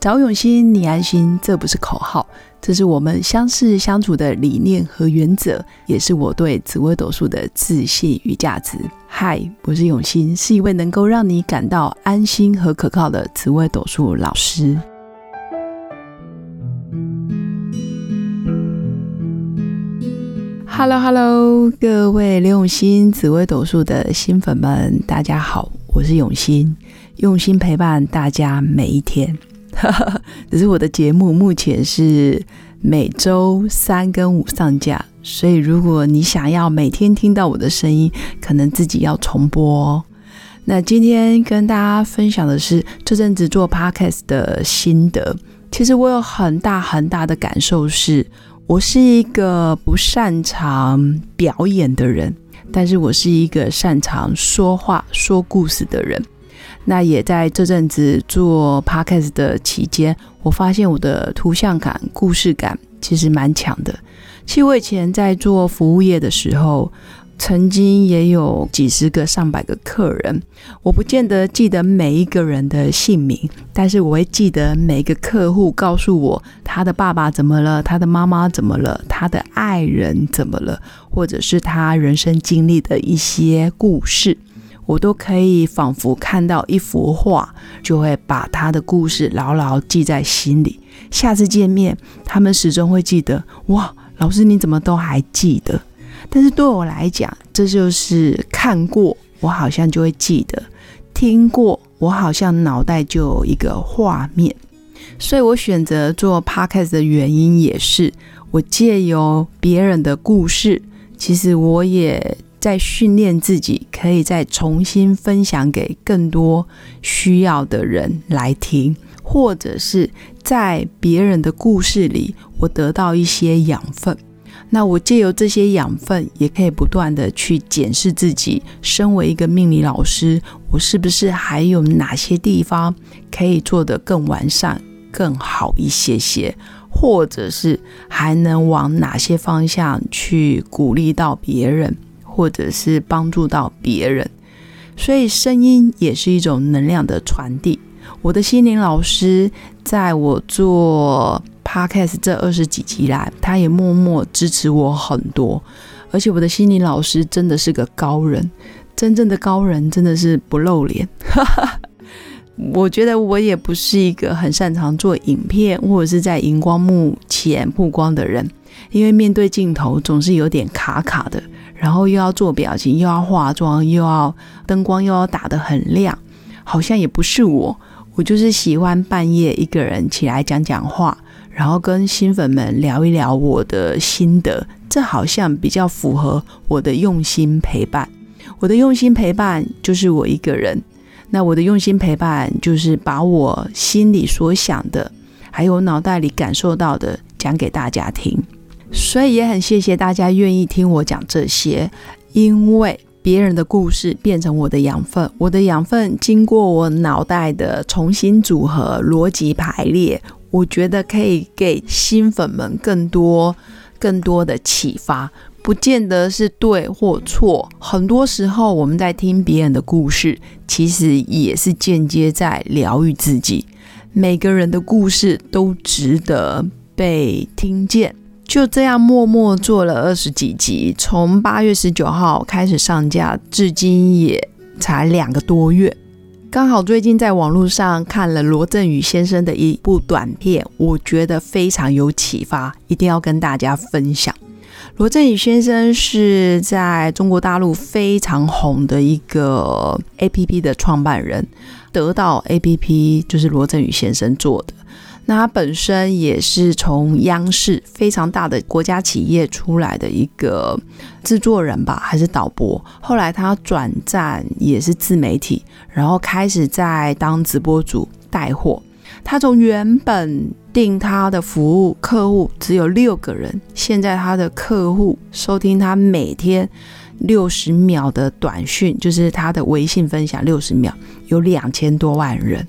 找永新，你安心，这不是口号，这是我们相识相处的理念和原则，也是我对紫微斗数的自信与价值。嗨，我是永新，是一位能够让你感到安心和可靠的紫微斗数老师。Hello Hello，各位刘永新紫微斗数的新粉们，大家好，我是永新，用心陪伴大家每一天。只是我的节目目前是每周三跟五上架，所以如果你想要每天听到我的声音，可能自己要重播。哦。那今天跟大家分享的是这阵子做 podcast 的心得。其实我有很大很大的感受是。我是一个不擅长表演的人，但是我是一个擅长说话、说故事的人。那也在这阵子做 podcast 的期间，我发现我的图像感、故事感其实蛮强的。其实以前在做服务业的时候。曾经也有几十个、上百个客人，我不见得记得每一个人的姓名，但是我会记得每个客户告诉我他的爸爸怎么了，他的妈妈怎么了，他的爱人怎么了，或者是他人生经历的一些故事，我都可以仿佛看到一幅画，就会把他的故事牢牢记在心里。下次见面，他们始终会记得。哇，老师你怎么都还记得？但是对我来讲，这就是看过，我好像就会记得；听过，我好像脑袋就有一个画面。所以我选择做 podcast 的原因，也是我借由别人的故事，其实我也在训练自己，可以再重新分享给更多需要的人来听，或者是在别人的故事里，我得到一些养分。那我借由这些养分，也可以不断的去检视自己。身为一个命理老师，我是不是还有哪些地方可以做得更完善、更好一些些？或者是还能往哪些方向去鼓励到别人，或者是帮助到别人？所以，声音也是一种能量的传递。我的心灵老师，在我做。Podcast 这二十几集来，他也默默支持我很多，而且我的心理老师真的是个高人，真正的高人真的是不露脸。我觉得我也不是一个很擅长做影片或者是在荧光幕前曝光的人，因为面对镜头总是有点卡卡的，然后又要做表情，又要化妆，又要灯光又要打得很亮，好像也不是我。我就是喜欢半夜一个人起来讲讲话。然后跟新粉们聊一聊我的心得，这好像比较符合我的用心陪伴。我的用心陪伴就是我一个人，那我的用心陪伴就是把我心里所想的，还有脑袋里感受到的讲给大家听。所以也很谢谢大家愿意听我讲这些，因为别人的故事变成我的养分，我的养分经过我脑袋的重新组合、逻辑排列。我觉得可以给新粉们更多、更多的启发，不见得是对或错。很多时候，我们在听别人的故事，其实也是间接在疗愈自己。每个人的故事都值得被听见。就这样默默做了二十几集，从八月十九号开始上架，至今也才两个多月。刚好最近在网络上看了罗振宇先生的一部短片，我觉得非常有启发，一定要跟大家分享。罗振宇先生是在中国大陆非常红的一个 A P P 的创办人，得到 A P P 就是罗振宇先生做的。那他本身也是从央视非常大的国家企业出来的一个制作人吧，还是导播。后来他转战也是自媒体，然后开始在当直播主带货。他从原本定他的服务客户只有六个人，现在他的客户收听他每天六十秒的短讯，就是他的微信分享六十秒，有两千多万人。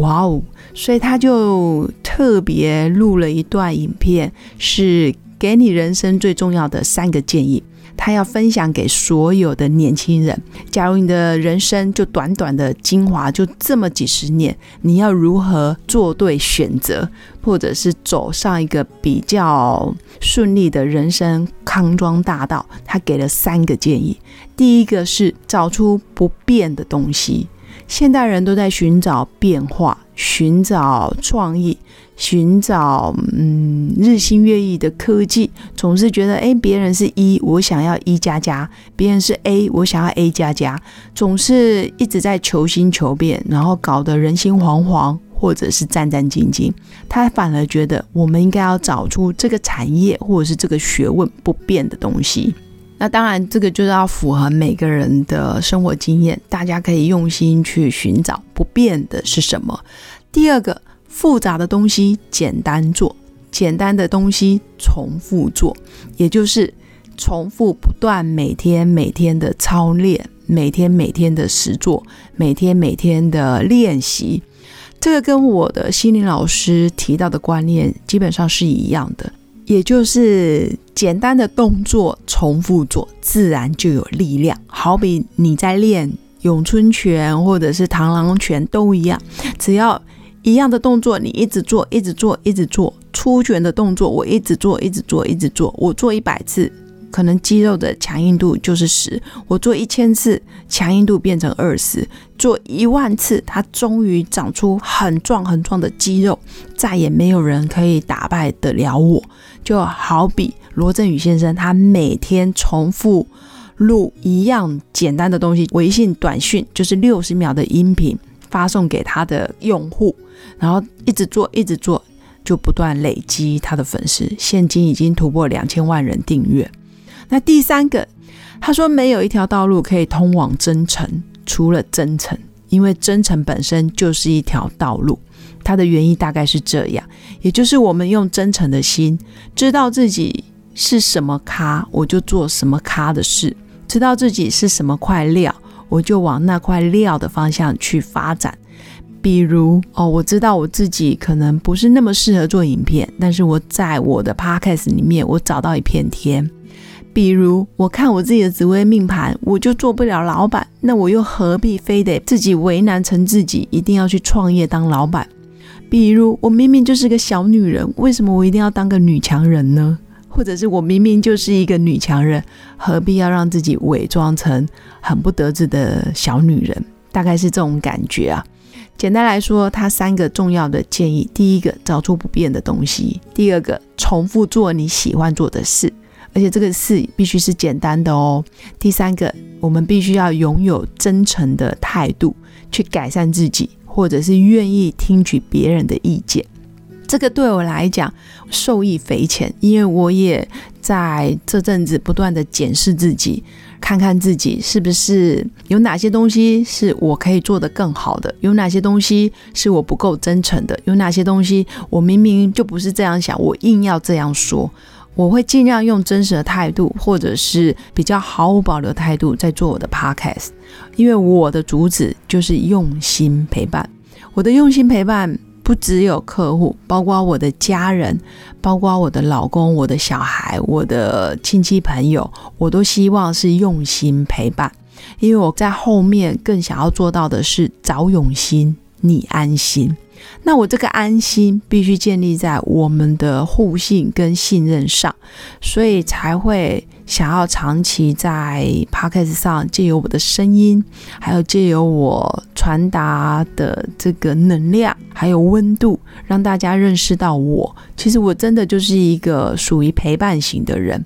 哇哦！所以他就特别录了一段影片，是给你人生最重要的三个建议。他要分享给所有的年轻人。假如你的人生就短短的精华就这么几十年，你要如何做对选择，或者是走上一个比较顺利的人生康庄大道？他给了三个建议。第一个是找出不变的东西。现代人都在寻找变化，寻找创意，寻找嗯日新月异的科技，总是觉得诶，别人是一，我想要一加加；别人是 A，我想要 A 加加，总是一直在求新求变，然后搞得人心惶惶，或者是战战兢兢。他反而觉得，我们应该要找出这个产业或者是这个学问不变的东西。那当然，这个就是要符合每个人的生活经验，大家可以用心去寻找不变的是什么。第二个，复杂的东西简单做，简单的东西重复做，也就是重复不断，每天每天的操练，每天每天的实做，每天每天的练习。这个跟我的心灵老师提到的观念基本上是一样的。也就是简单的动作重复做，自然就有力量。好比你在练咏春拳或者是螳螂拳都一样，只要一样的动作，你一直做，一直做，一直做。出拳的动作，我一直做，一直做，一直做，我做一百次。可能肌肉的强硬度就是十，我做一千次，强硬度变成二十，做一万次，它终于长出很壮很壮的肌肉，再也没有人可以打败得了我。就好比罗振宇先生，他每天重复录一样简单的东西，微信短讯就是六十秒的音频，发送给他的用户，然后一直做，一直做，就不断累积他的粉丝，现今已经突破两千万人订阅。那第三个，他说没有一条道路可以通往真诚，除了真诚，因为真诚本身就是一条道路。它的原意大概是这样，也就是我们用真诚的心，知道自己是什么咖，我就做什么咖的事；知道自己是什么块料，我就往那块料的方向去发展。比如哦，我知道我自己可能不是那么适合做影片，但是我在我的 podcast 里面，我找到一片天。比如我看我自己的紫微命盘，我就做不了老板，那我又何必非得自己为难成自己，一定要去创业当老板？比如我明明就是个小女人，为什么我一定要当个女强人呢？或者是我明明就是一个女强人，何必要让自己伪装成很不得志的小女人？大概是这种感觉啊。简单来说，他三个重要的建议：第一个，找出不变的东西；第二个，重复做你喜欢做的事。而且这个事必须是简单的哦。第三个，我们必须要拥有真诚的态度，去改善自己，或者是愿意听取别人的意见。这个对我来讲受益匪浅，因为我也在这阵子不断的检视自己，看看自己是不是有哪些东西是我可以做得更好的，有哪些东西是我不够真诚的，有哪些东西我明明就不是这样想，我硬要这样说。我会尽量用真实的态度，或者是比较毫无保留的态度，在做我的 podcast，因为我的主旨就是用心陪伴。我的用心陪伴不只有客户，包括我的家人，包括我的老公、我的小孩、我的亲戚朋友，我都希望是用心陪伴。因为我在后面更想要做到的是找永心，你安心。那我这个安心必须建立在我们的互信跟信任上，所以才会想要长期在 p o c a s t 上借由我的声音，还有借由我传达的这个能量，还有温度，让大家认识到我。其实我真的就是一个属于陪伴型的人。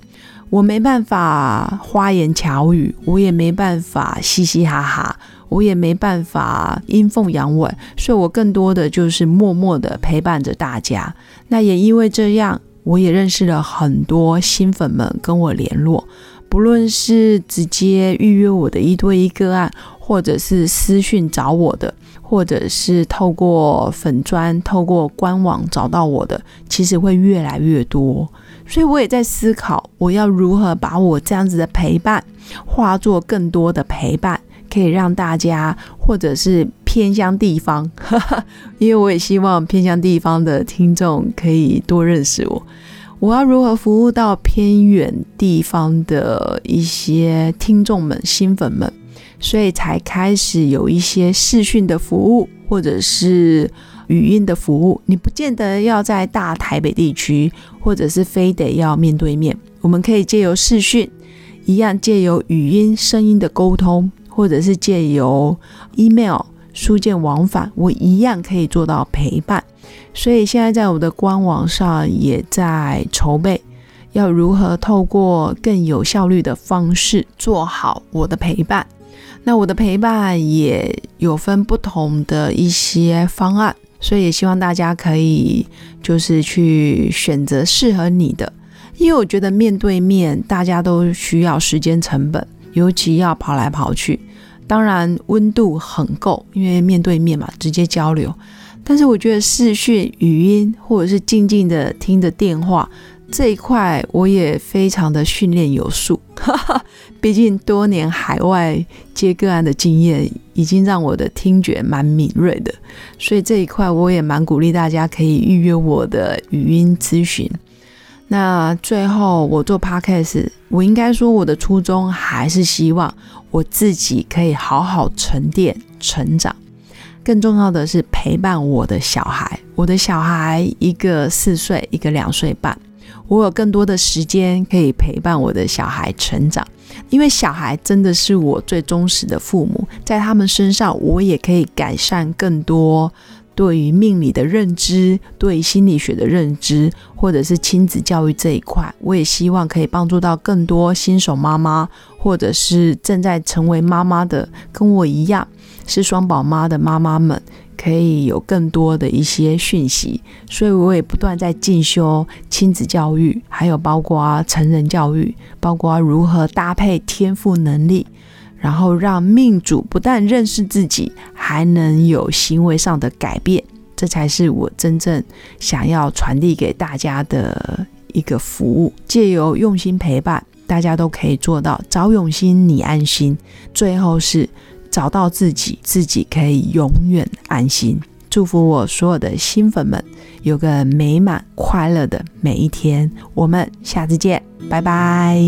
我没办法花言巧语，我也没办法嘻嘻哈哈，我也没办法阴奉阳违，所以我更多的就是默默的陪伴着大家。那也因为这样，我也认识了很多新粉们跟我联络，不论是直接预约我的一对一个案，或者是私讯找我的，或者是透过粉砖、透过官网找到我的，其实会越来越多。所以我也在思考，我要如何把我这样子的陪伴化作更多的陪伴，可以让大家或者是偏乡地方，因为我也希望偏乡地方的听众可以多认识我。我要如何服务到偏远地方的一些听众们、新粉们，所以才开始有一些视讯的服务，或者是语音的服务。你不见得要在大台北地区，或者是非得要面对面，我们可以借由视讯，一样借由语音、声音的沟通，或者是借由 email 书件往返，我一样可以做到陪伴。所以现在在我的官网上也在筹备，要如何透过更有效率的方式做好我的陪伴。那我的陪伴也有分不同的一些方案，所以也希望大家可以就是去选择适合你的。因为我觉得面对面大家都需要时间成本，尤其要跑来跑去，当然温度很够，因为面对面嘛，直接交流。但是我觉得视讯、语音或者是静静的听着电话这一块，我也非常的训练有素。毕竟多年海外接个案的经验，已经让我的听觉蛮敏锐的，所以这一块我也蛮鼓励大家可以预约我的语音咨询。那最后我做 podcast，我应该说我的初衷还是希望我自己可以好好沉淀、成长。更重要的是陪伴我的小孩，我的小孩一个四岁，一个两岁半，我有更多的时间可以陪伴我的小孩成长，因为小孩真的是我最忠实的父母，在他们身上我也可以改善更多对于命理的认知，对心理学的认知，或者是亲子教育这一块，我也希望可以帮助到更多新手妈妈，或者是正在成为妈妈的，跟我一样。是双宝妈的妈妈们可以有更多的一些讯息，所以我也不断在进修亲子教育，还有包括成人教育，包括如何搭配天赋能力，然后让命主不但认识自己，还能有行为上的改变，这才是我真正想要传递给大家的一个服务。借由用心陪伴，大家都可以做到找用心，你安心。最后是。找到自己，自己可以永远安心。祝福我所有的新粉们有个美满快乐的每一天。我们下次见，拜拜。